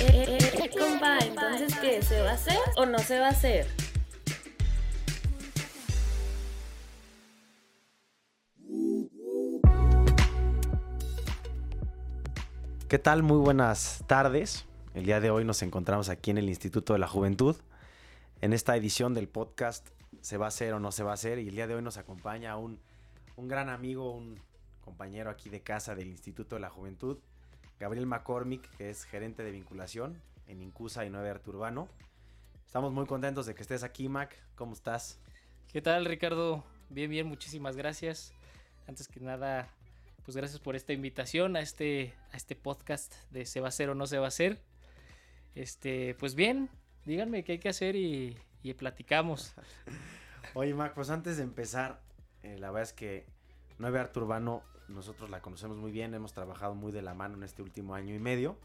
Eh, eh, entonces, ¿qué? ¿Se va a hacer o no se va a hacer? ¿Qué tal? Muy buenas tardes. El día de hoy nos encontramos aquí en el Instituto de la Juventud. En esta edición del podcast ¿Se va a hacer o no se va a hacer? Y el día de hoy nos acompaña un, un gran amigo, un compañero aquí de casa del Instituto de la Juventud, Gabriel McCormick, que es gerente de vinculación en Incusa y Nueve Arte Urbano. Estamos muy contentos de que estés aquí, Mac. ¿Cómo estás? ¿Qué tal, Ricardo? Bien, bien, muchísimas gracias. Antes que nada, pues gracias por esta invitación a este, a este podcast de se va a hacer o no se va a hacer. Este, pues bien, díganme qué hay que hacer y, y platicamos. Oye, Mac, pues antes de empezar, eh, la verdad es que Nueve Arte Urbano, nosotros la conocemos muy bien, hemos trabajado muy de la mano en este último año y medio,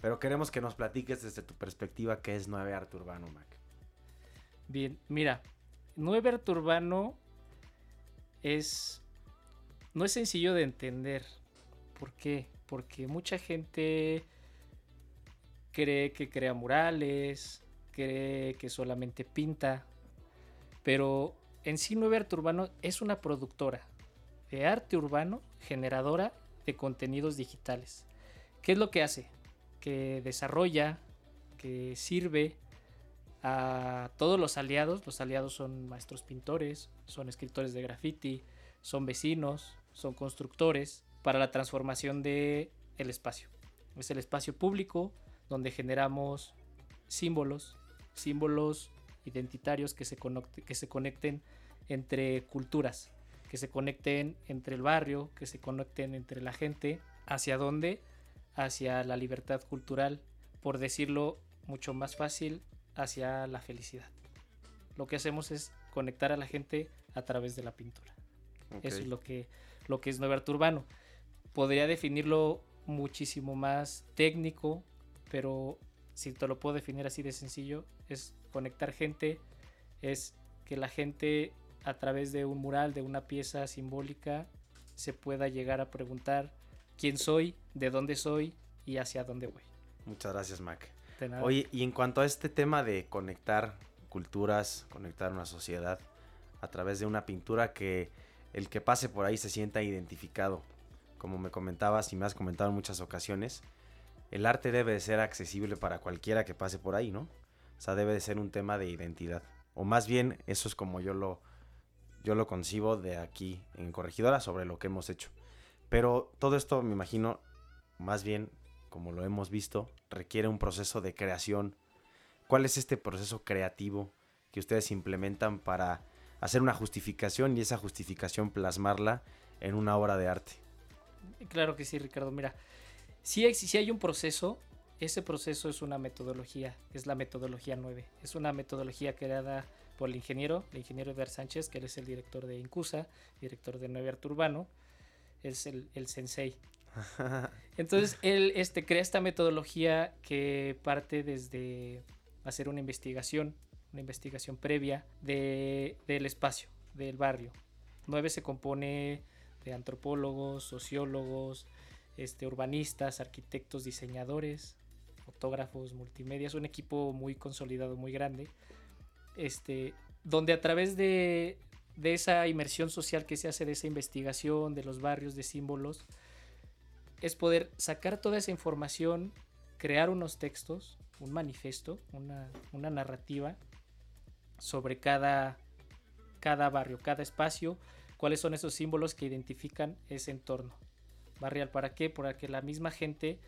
pero queremos que nos platiques desde tu perspectiva qué es Nueve Arte Urbano, Mac. Bien, mira, Nueve Arte Urbano es... no es sencillo de entender. ¿Por qué? Porque mucha gente cree que crea murales, cree que solamente pinta, pero en sí Nueve Arte Urbano es una productora de arte urbano generadora de contenidos digitales. ¿Qué es lo que hace? Que desarrolla, que sirve a todos los aliados. Los aliados son maestros pintores, son escritores de graffiti, son vecinos, son constructores para la transformación de el espacio. Es el espacio público donde generamos símbolos, símbolos identitarios que se, que se conecten entre culturas, que se conecten entre el barrio, que se conecten entre la gente. ¿Hacia dónde? Hacia la libertad cultural, por decirlo mucho más fácil, hacia la felicidad. Lo que hacemos es conectar a la gente a través de la pintura. Eso es lo que, lo que es Nuevo Arte Urbano. Podría definirlo muchísimo más técnico, pero si te lo puedo definir así de sencillo, es conectar gente, es que la gente a través de un mural, de una pieza simbólica, se pueda llegar a preguntar quién soy, de dónde soy y hacia dónde voy. Muchas gracias, Mac. Oye, y en cuanto a este tema de conectar culturas, conectar una sociedad a través de una pintura que el que pase por ahí se sienta identificado, como me comentabas y me has comentado en muchas ocasiones, el arte debe de ser accesible para cualquiera que pase por ahí, ¿no? O sea, debe de ser un tema de identidad. O más bien, eso es como yo lo, yo lo concibo de aquí en Corregidora sobre lo que hemos hecho. Pero todo esto, me imagino, más bien, como lo hemos visto, requiere un proceso de creación. ¿Cuál es este proceso creativo que ustedes implementan para hacer una justificación y esa justificación plasmarla en una obra de arte? Claro que sí, Ricardo. Mira, si, si hay un proceso, ese proceso es una metodología, es la metodología 9. Es una metodología creada por el ingeniero, el ingeniero Eder Sánchez, que él es el director de Incusa, director de 9 Arte Urbano, es el, el sensei. Entonces, él este, crea esta metodología que parte desde hacer una investigación, una investigación previa de, del espacio, del barrio. 9 se compone de antropólogos, sociólogos, este, urbanistas, arquitectos, diseñadores, fotógrafos, multimedia. Es un equipo muy consolidado, muy grande. Este, donde a través de, esa inmersión social que se hace, de esa investigación, de los barrios, de símbolos, es poder sacar toda esa información, crear unos textos, un manifiesto, una, una narrativa sobre cada, cada barrio, cada espacio, cuáles son esos símbolos que identifican ese entorno barrial. ¿Para qué? Para que la misma gente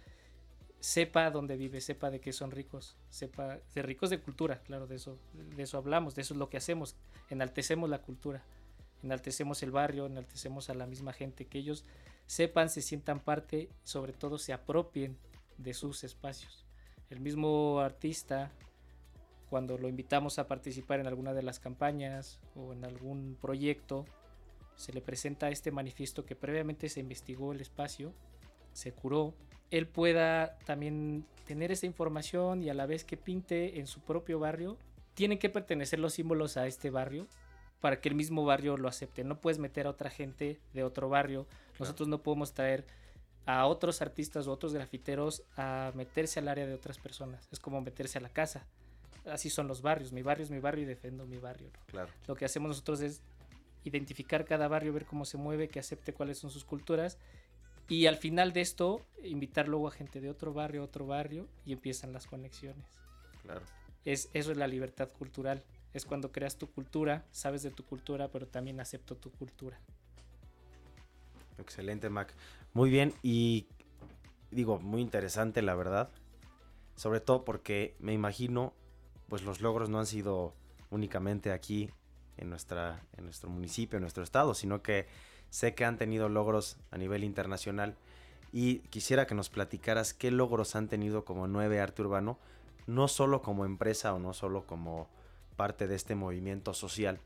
sepa dónde vive, sepa de qué son ricos, sepa de ricos de cultura, claro, de eso, de eso hablamos, de eso es lo que hacemos, enaltecemos la cultura, enaltecemos el barrio, enaltecemos a la misma gente, que ellos sepan, se sientan parte, sobre todo se apropien de sus espacios. El mismo artista, cuando lo invitamos a participar en alguna de las campañas o en algún proyecto, se le presenta este manifiesto que previamente se investigó el espacio, se curó, él pueda también tener esa información y a la vez que pinte en su propio barrio, tienen que pertenecer los símbolos a este barrio para que el mismo barrio lo acepte. No puedes meter a otra gente de otro barrio. Nosotros no podemos traer a otros artistas o otros grafiteros a meterse al área de otras personas. Es como meterse a la casa. Así son los barrios. Mi barrio es mi barrio y defendo mi barrio. Claro. Lo que hacemos nosotros es identificar cada barrio, ver cómo se mueve, que acepte cuáles son sus culturas y al final de esto invitar luego a gente de otro barrio, otro barrio y empiezan las conexiones. Claro. Es, eso es la libertad cultural. Es cuando creas tu cultura, sabes de tu cultura, pero también acepto tu cultura. Excelente, Mac. Muy bien y digo, muy interesante la verdad. Sobre todo porque me imagino, pues los logros no han sido únicamente aquí en, nuestra, en nuestro municipio, en nuestro estado, sino que sé que han tenido logros a nivel internacional y quisiera que nos platicaras qué logros han tenido como 9 Arte Urbano, no solo como empresa o no solo como parte de este movimiento social,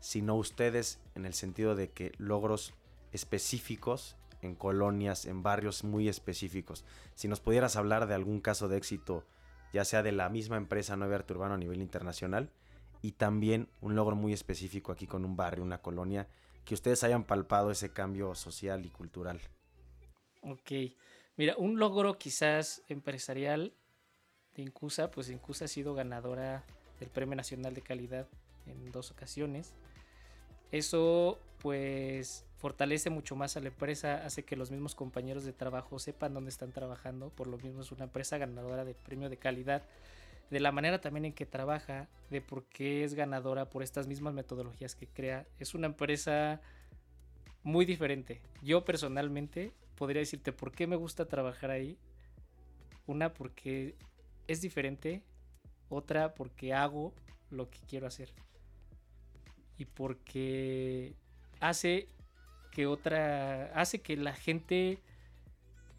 sino ustedes en el sentido de que logros específicos en colonias, en barrios muy específicos. Si nos pudieras hablar de algún caso de éxito, ya sea de la misma empresa 9 Arte Urbano a nivel internacional, y también un logro muy específico aquí con un barrio, una colonia, que ustedes hayan palpado ese cambio social y cultural. Ok, mira, un logro quizás empresarial de Incusa, pues Incusa ha sido ganadora del Premio Nacional de Calidad en dos ocasiones. Eso pues fortalece mucho más a la empresa, hace que los mismos compañeros de trabajo sepan dónde están trabajando, por lo mismo es una empresa ganadora del premio de calidad de la manera también en que trabaja, de por qué es ganadora por estas mismas metodologías que crea. Es una empresa muy diferente. Yo personalmente podría decirte por qué me gusta trabajar ahí. Una porque es diferente, otra porque hago lo que quiero hacer. Y porque hace que otra hace que la gente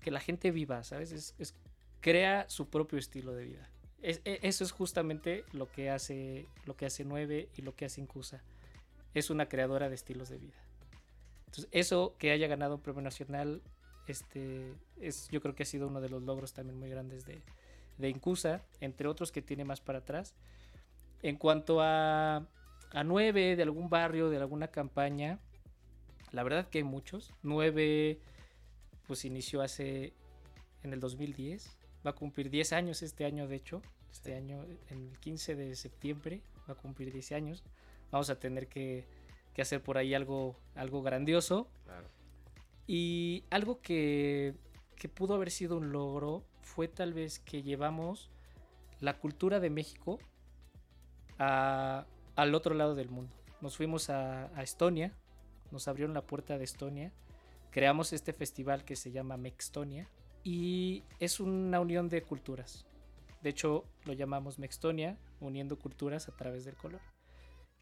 que la gente viva, ¿sabes? es, crea su propio estilo de vida. E, eso es justamente lo que hace lo que hace 9 y lo que hace Incusa. Es una creadora de estilos de vida. Entonces, eso que haya ganado un premio nacional, este, es, yo creo que ha sido uno de los logros también muy grandes de, de Incusa, entre otros que tiene más para atrás. En cuanto a, a 9 de algún barrio, de alguna campaña, la verdad que hay muchos. 9 pues inició hace en el 2010 va a cumplir 10 años este año, de hecho. Este año, en el 15 de septiembre, va a cumplir 10 años. Vamos a tener que, hacer por ahí algo, algo grandioso. Y algo que, que pudo haber sido un logro fue tal vez que llevamos la cultura de México al otro lado del mundo. Nos fuimos a, a, Estonia, nos abrieron la puerta de Estonia, creamos este festival que se llama Mextonia, y es una unión de culturas. De hecho, lo llamamos Mextonia, uniendo culturas a través del color.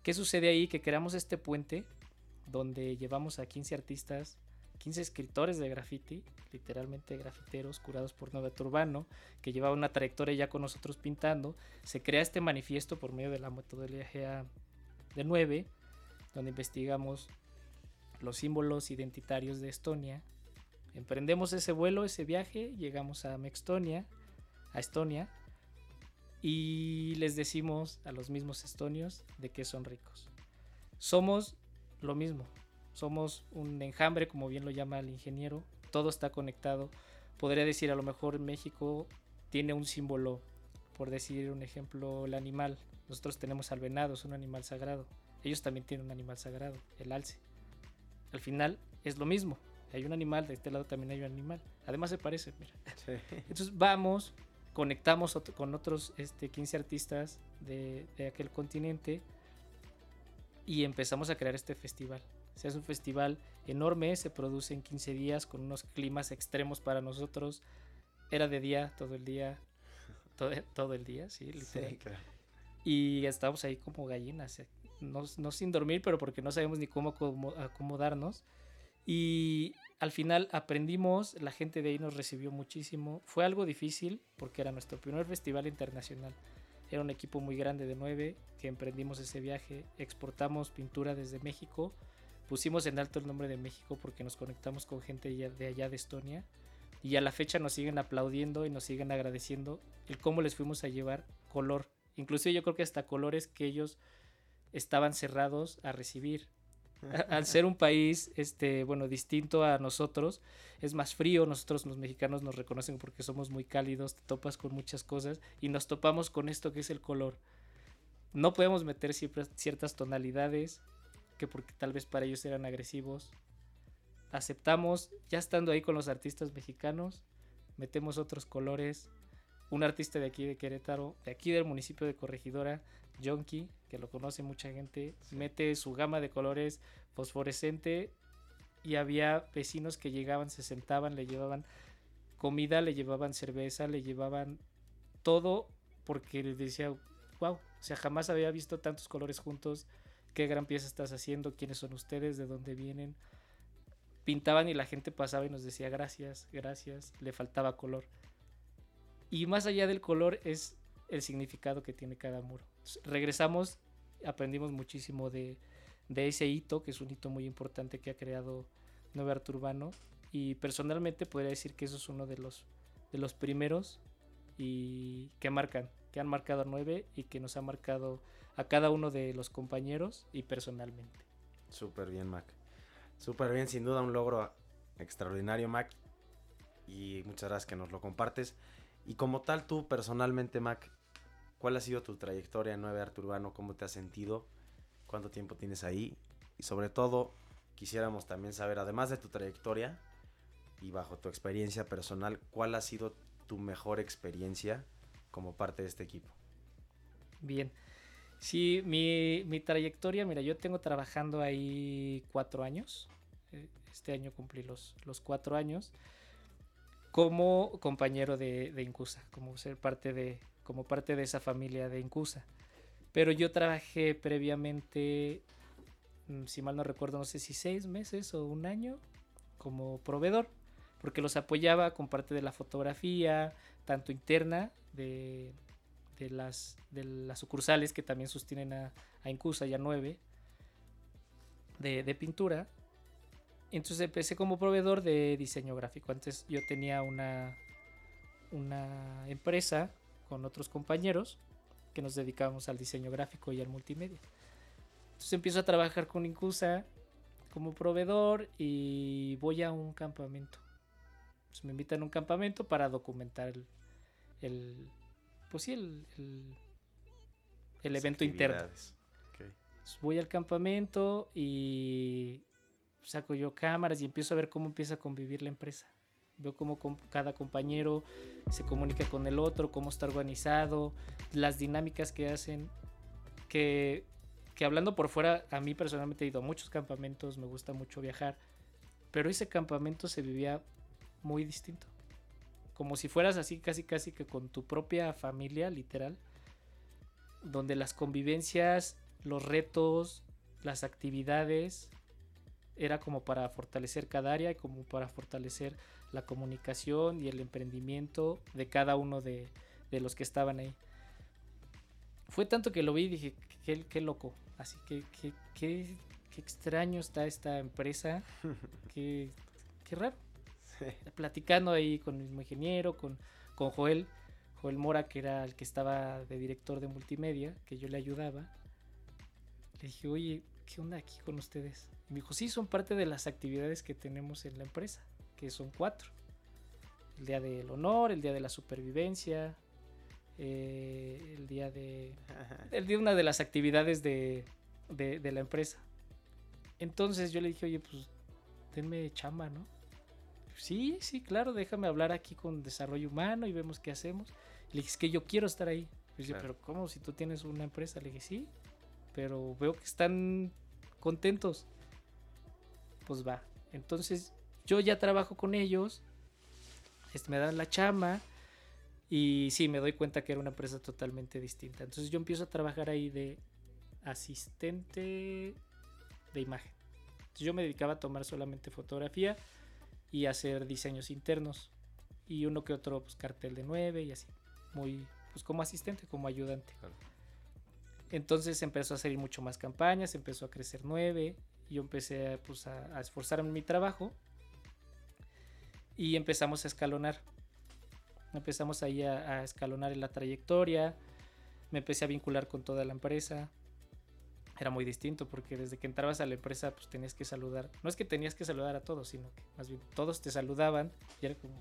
¿Qué sucede ahí? Que creamos este puente donde llevamos a 15 artistas, 15 escritores de graffiti, literalmente grafiteros curados por Nueva Turbano, que llevaban una trayectoria ya con nosotros pintando. Se crea este manifiesto por medio de la metodología de 9, donde investigamos los símbolos identitarios de Estonia, Emprendemos ese vuelo, ese viaje, llegamos a Mextonia, a Estonia, y les decimos a los mismos estonios de que son ricos. Somos lo mismo, somos un enjambre, como bien lo llama el ingeniero, todo está conectado. Podría decir, a lo mejor México tiene un símbolo, por decir un ejemplo, el animal. Nosotros tenemos al venado, es un animal sagrado. Ellos también tienen un animal sagrado, el alce. Al final es lo mismo, hay un animal, de este lado también hay un animal. Además se parece, mira. Entonces vamos, conectamos con otros este, 15 artistas de, aquel continente y empezamos a crear este festival. O es un festival enorme, se produce en 15 días con unos climas extremos para nosotros. Era de día, todo el día, todo, todo el día, sí, literal. Y estábamos ahí como gallinas, eh, no, no, sin dormir, pero porque no sabemos ni cómo acomodarnos. Y al final aprendimos, la gente de ahí nos recibió muchísimo. Fue algo difícil porque era nuestro primer festival internacional. Era un equipo muy grande de nueve que emprendimos ese viaje, exportamos pintura desde México, pusimos en alto el nombre de México porque nos conectamos con gente de allá de Estonia y a la fecha nos siguen aplaudiendo y nos siguen agradeciendo el cómo les fuimos a llevar color. Inclusive yo creo que hasta colores que ellos estaban cerrados a recibir al ser un país, este, bueno, distinto a nosotros, es más frío, nosotros los mexicanos nos reconocen porque somos muy cálidos, te topas con muchas cosas y nos topamos con esto que es el color. No podemos meter ciertas tonalidades que porque tal vez para ellos eran agresivos. Aceptamos, ya estando ahí con los artistas mexicanos, metemos otros colores. Un artista de aquí de Querétaro, de aquí del municipio de Corregidora, Jonky, que lo conoce mucha gente, mete su gama de colores fosforescente y había vecinos que llegaban, se sentaban, le llevaban comida, le llevaban cerveza, le llevaban todo porque les decía, wow, o sea, jamás había visto tantos colores juntos, qué gran pieza estás haciendo, quiénes son ustedes, de dónde vienen. Pintaban y la gente pasaba y nos decía gracias, gracias, le faltaba color. Y más allá del color es el significado que tiene cada muro. regresamos, aprendimos muchísimo de, ese hito, que es un hito muy importante que ha creado Nueve Arte Urbano. Y personalmente podría decir que eso es uno de los, de los primeros y que marcan, que han marcado a Nueve y que nos ha marcado a cada uno de los compañeros y personalmente. Súper bien, Mac. Súper bien, sin duda un logro extraordinario, Mac. Y muchas gracias que nos lo compartes. Y como tal, tú personalmente, Mac, ¿cuál ha sido tu trayectoria en Nueve Arte Urbano? ¿Cómo te has sentido? ¿Cuánto tiempo tienes ahí? Y sobre todo, quisiéramos también saber, además de tu trayectoria y bajo tu experiencia personal, ¿cuál ha sido tu mejor experiencia como parte de este equipo? Bien. Sí, mi, mi trayectoria, mira, yo tengo trabajando ahí cuatro años. Eh, este año cumplí los, los cuatro años como compañero de, Incusa, como ser parte de, como parte de esa familia de Incusa. Pero yo trabajé previamente, mm, si mal no recuerdo, no sé si seis meses o un año como proveedor, porque los apoyaba con parte de la fotografía, tanto interna de, de, las, de las sucursales que también sostienen a, a Incusa, ya nueve, de, de pintura, entonces empecé como proveedor de diseño gráfico. Antes yo tenía una, una empresa con otros compañeros que nos dedicábamos al diseño gráfico y al multimedia. Entonces empiezo a trabajar con Incusa como proveedor y voy a un campamento. me invitan a un campamento para documentar el, pues sí, el, el, evento interno. voy al campamento y saco yo cámaras y empiezo a ver cómo empieza a convivir la empresa. Veo cómo cada compañero se comunica con el otro, cómo está organizado, las dinámicas que hacen. Que, que hablando por fuera, a mí personalmente he ido a muchos campamentos, me gusta mucho viajar, pero ese campamento se vivía muy distinto. Como si fueras así, casi casi que con tu propia familia, literal, donde las convivencias, los retos, las actividades, era como para fortalecer cada área y como para fortalecer la comunicación y el emprendimiento de cada uno de, los que estaban ahí. Fue tanto que lo vi y dije, qué, loco, así que qué, extraño está esta empresa, qué, raro. Platicando ahí con el mismo ingeniero, con, con Joel, Joel Mora, que era el que estaba de director de multimedia, que yo le ayudaba. Le dije, oye, ¿qué onda aquí con ustedes? Y me dijo, sí, son parte de las actividades que tenemos en la empresa, que son cuatro. El día del honor, el día de la supervivencia, eh, el día de... El día de una de las actividades de, de, la empresa. Entonces yo le dije, oye, pues denme chamba, ¿no? Sí, sí, claro, déjame hablar aquí con desarrollo humano y vemos qué hacemos. Le dije, es que yo quiero estar ahí. pero ¿cómo? Si tú tienes una empresa. Le dije, sí, pero veo que están contentos pues va. Entonces yo ya trabajo con ellos, este, me dan la chama y sí, me doy cuenta que era una empresa totalmente distinta. Entonces yo empiezo a trabajar ahí de asistente de imagen. yo me dedicaba a tomar solamente fotografía y hacer diseños internos y uno que otro pues, cartel de 9 y así, muy pues como asistente, como ayudante. Entonces empezó a salir mucho más campañas, empezó a crecer 9 yo empecé pues, a, esforzarme en mi trabajo y empezamos a escalonar. Empezamos ahí a, escalonar en la trayectoria, me empecé a vincular con toda la empresa. era muy distinto porque desde que entrabas a la empresa pues tenías que saludar. No es que tenías que saludar a todos, sino que más bien todos te saludaban y era como,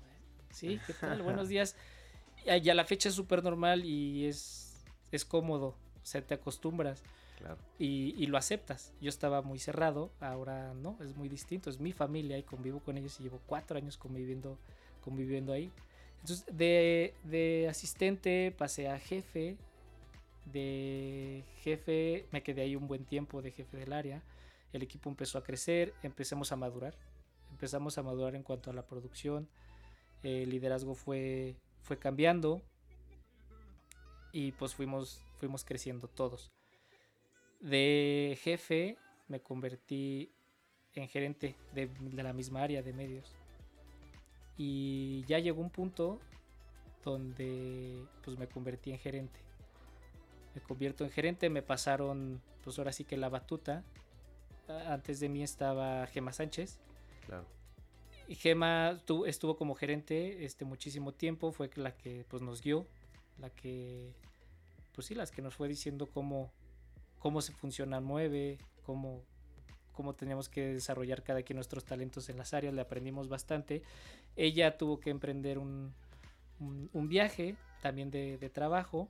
sí, ¿qué tal? Buenos días. Y a la fecha es súper normal y es, es cómodo, o sea, te acostumbras. Y, lo aceptas. Yo estaba muy cerrado, ahora no, es muy distinto, es mi familia y convivo con ellos y llevo cuatro años conviviendo, conviviendo ahí. Entonces, de, de asistente pasé a jefe, de jefe me quedé ahí un buen tiempo de jefe del área, el equipo empezó a crecer, empezamos a madurar, empezamos a madurar en cuanto a la producción, el liderazgo fue, fue cambiando y pues fuimos, fuimos creciendo todos. De jefe me convertí en gerente de, de la misma área de medios. Y ya llegó un punto donde pues me convertí en gerente me convierto en gerente, me pasaron, pues ahora sí que la batuta. Antes de mí estaba Gema Sánchez. Claro. Y Gema estuvo como gerente este muchísimo tiempo, fue la que pues nos guió, la que, pues sí, las que nos fue diciendo cómo, cómo se funciona mueve, cómo, cómo teníamos que desarrollar cada quien nuestros talentos en las áreas, le aprendimos bastante. Ella tuvo que emprender un, un, viaje también de, de trabajo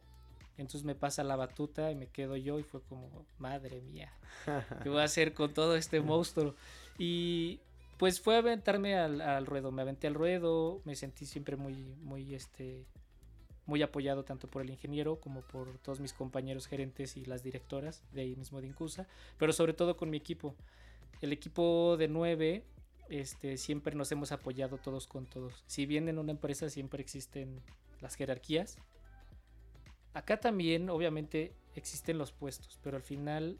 entonces me pasa la batuta y me quedo yo y fue como, madre mía, ¿qué voy a hacer con todo este monstruo? Y pues fue aventarme al, ruedo, me aventé al ruedo, me sentí siempre muy, muy, este, muy apoyado tanto por el ingeniero como por todos mis compañeros gerentes y las directoras de ahí mismo de Incusa, pero sobre todo con mi equipo. El equipo de nueve, este, siempre nos hemos apoyado todos con todos. Si bien en una empresa siempre existen las jerarquías, Acá también, obviamente, existen los puestos, pero al final,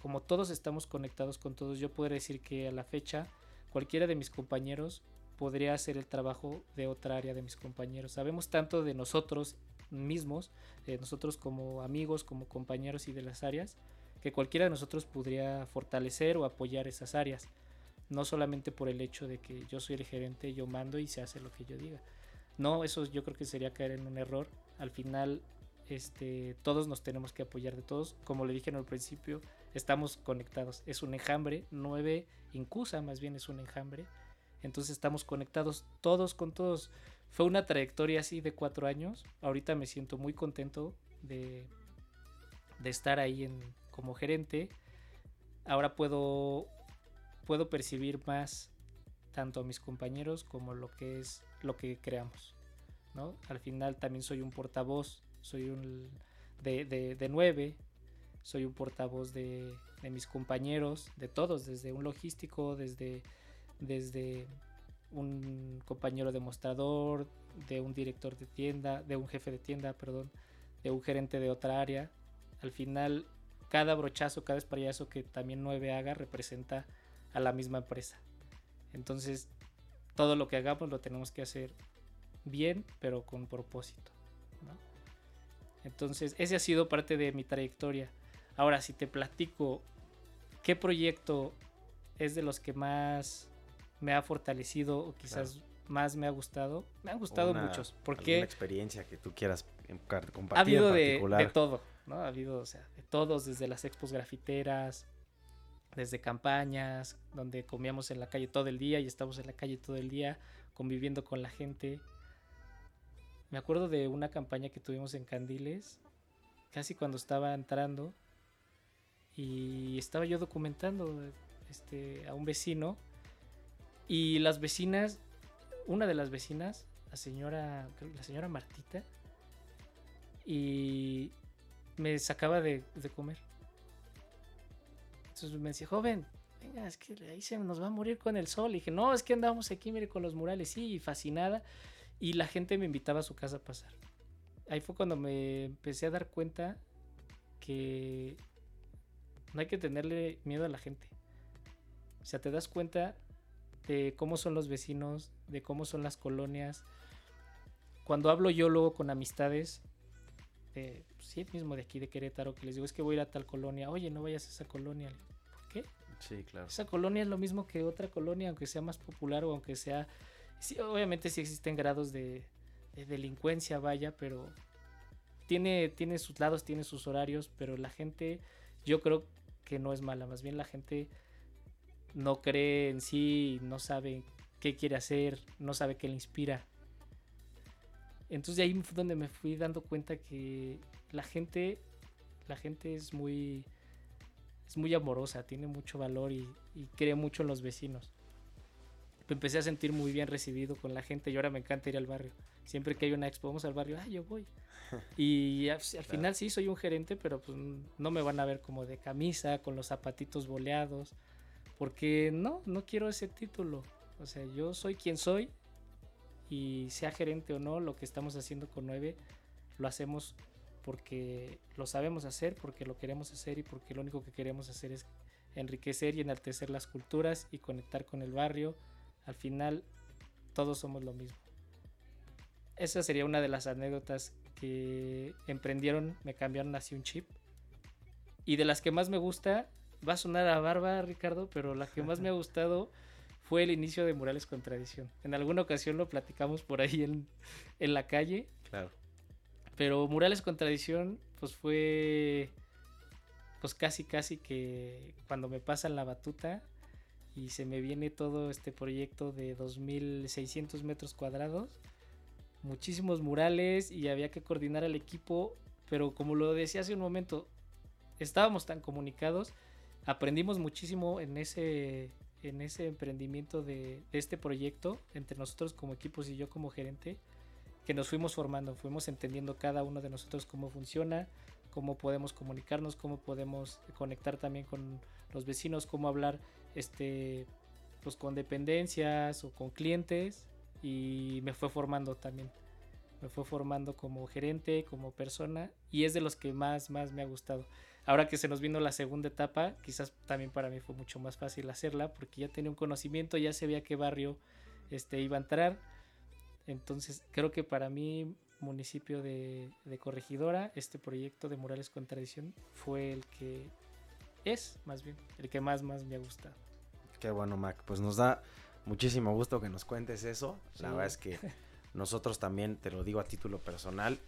como todos estamos conectados con todos, yo podría decir que a la fecha, cualquiera de mis compañeros podría hacer el trabajo de otra área de mis compañeros. Sabemos tanto de nosotros mismos, de nosotros como amigos, como compañeros y de las áreas, que cualquiera de nosotros podría fortalecer o apoyar esas áreas. No solamente por el hecho de que yo soy el gerente, yo mando y se hace lo que yo diga. No, eso yo creo que sería caer en un error. Al final este, todos nos tenemos que apoyar de todos. Como le dije en el principio, estamos conectados. Es un enjambre, nueve incusa más bien es un enjambre. Entonces estamos conectados todos con todos. Fue una trayectoria así de cuatro años. Ahorita me siento muy contento de, de estar ahí en, como gerente. Ahora puedo, puedo percibir más tanto a mis compañeros como lo que es lo que creamos. ¿no? Al final también soy un portavoz soy un de, de, nueve, soy un portavoz de, de, mis compañeros, de todos, desde un logístico, desde, desde un compañero demostrador, de un director de tienda, de un jefe de tienda, perdón, de un gerente de otra área. Al final, cada brochazo, cada espallazo que también nueve haga representa a la misma empresa. Entonces, todo lo que hagamos lo tenemos que hacer bien, pero con propósito. Entonces, ese ha sido parte de mi trayectoria. Ahora, si te platico qué proyecto es de los que más me ha fortalecido o quizás más me ha gustado, me han gustado muchos. Porque una experiencia que tú quieras compartir. Ha habido de, de, todo, ¿no? Ha habido, o sea, de todos, desde las expos grafiteras, desde campañas, donde comíamos en la calle todo el día y estamos en la calle todo el día conviviendo con la gente. Me acuerdo de una campaña que tuvimos en Candiles, casi cuando estaba entrando, y estaba yo documentando este, a un vecino, y las vecinas, una de las vecinas, la señora, la señora Martita, y me sacaba de, de comer. Entonces me decía, joven, venga, es que ahí se nos va a morir con el sol. Y dije, no, es que andamos aquí, mire, con los murales. Sí, fascinada. Y la gente me invitaba a su casa a pasar. Ahí fue cuando me empecé a dar cuenta que no hay que tenerle miedo a la gente. O sea, te das cuenta de cómo son los vecinos, de cómo son las colonias. Cuando hablo yo luego con amistades, de, sí, mismo de aquí de Querétaro, que les digo, es que voy a ir a tal colonia, oye, no vayas a esa colonia. ¿Por qué? Sí, claro. Esa colonia es lo mismo que otra colonia, aunque sea más popular o aunque sea obviamente sí existen grados de, delincuencia, vaya, pero tiene, tiene sus lados, tiene sus horarios, pero la gente, yo creo que no es mala, más bien la gente no cree en sí, no sabe qué quiere hacer, no sabe qué le inspira. Entonces de ahí fue donde me fui dando cuenta que la gente, la gente es muy, es muy amorosa, tiene mucho valor y, y cree mucho en los vecinos. Me empecé a sentir muy bien recibido con la gente y ahora me encanta ir al barrio. Siempre que hay una expo, vamos al barrio, ah, yo voy. Y al, final sí soy un gerente, pero pues no me van a ver como de camisa, con los zapatitos boleados, porque no, no quiero ese título. O sea, yo soy quien soy y sea gerente o no, lo que estamos haciendo con 9 lo hacemos porque lo sabemos hacer, porque lo queremos hacer y porque lo único que queremos hacer es enriquecer y enaltecer las culturas y conectar con el barrio. Al final, todos somos lo mismo. Esa sería una de las anécdotas que emprendieron, me cambiaron así un chip. Y de las que más me gusta, va a sonar a barba, Ricardo, pero la que más me ha gustado fue el inicio de Murales con Tradición. En alguna ocasión lo platicamos por ahí en, en la calle. Claro. Pero Murales con Tradición, pues fue. Pues casi, casi que cuando me pasan la batuta y se me viene todo este proyecto de 2.600 metros cuadrados muchísimos murales y había que coordinar al equipo, pero como lo decía hace un momento, estábamos tan comunicados, aprendimos muchísimo en ese, en ese emprendimiento de, este proyecto, entre nosotros como equipos y yo como gerente, que nos fuimos formando, fuimos entendiendo cada uno de nosotros cómo funciona, cómo podemos comunicarnos, cómo podemos conectar también con los vecinos, cómo hablar este pues con dependencias o con clientes y me fue formando también. Me fue formando como gerente, como persona y es de los que más, más me ha gustado. Ahora que se nos vino la segunda etapa, quizás también para mí fue mucho más fácil hacerla porque ya tenía un conocimiento, ya sabía qué barrio este, iba a entrar. Entonces creo que para mí, municipio de, de Corregidora, este proyecto de Murales con Tradición fue el que es, más bien, el que más, más me ha gustado. Qué bueno, Mac. Pues nos da muchísimo gusto que nos cuentes eso. La verdad es que nosotros también, te lo digo a título personal,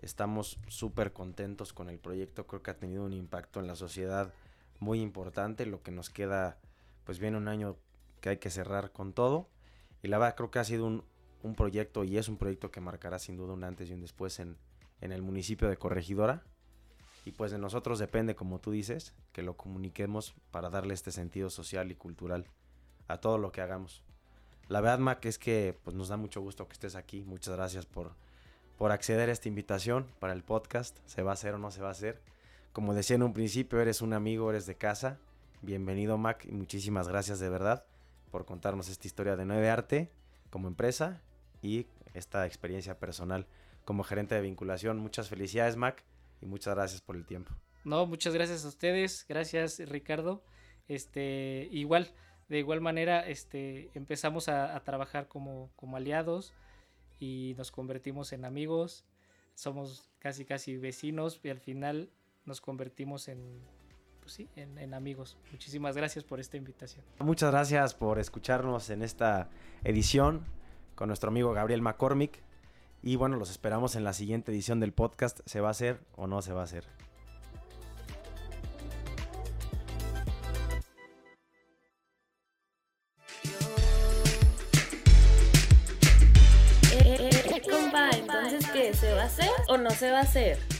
estamos súper contentos con el proyecto. Creo que ha tenido un impacto en la sociedad muy importante. Lo que nos queda, pues viene un año que hay que cerrar con todo. Y la verdad creo que ha sido un, un proyecto y es un proyecto que marcará sin duda un antes y un después en, en el municipio de Corregidora. Y pues de nosotros depende, como tú dices, que lo comuniquemos para darle este sentido social y cultural a todo lo que hagamos. La verdad, Mac, es que pues, nos da mucho gusto que estés aquí. Muchas gracias por, por acceder a esta invitación para el podcast. ¿Se va a hacer o no se va a hacer? Como decía en un principio, eres un amigo, eres de casa. Bienvenido, Mac, y muchísimas gracias de verdad por contarnos esta historia de Nueve Arte como empresa y esta experiencia personal como gerente de vinculación. Muchas felicidades, Mac, y muchas gracias por el tiempo. No, muchas gracias a ustedes. Gracias, Ricardo. Este, igual de igual manera, este, empezamos a, trabajar como, como, aliados y nos convertimos en amigos. Somos casi casi vecinos y al final nos convertimos en, pues sí, en, amigos. Muchísimas gracias por esta invitación. Muchas gracias por escucharnos en esta edición con nuestro amigo Gabriel McCormick. Y bueno, los esperamos en la siguiente edición del podcast. ¿Se va a hacer o no se va a hacer? Se va a hacer?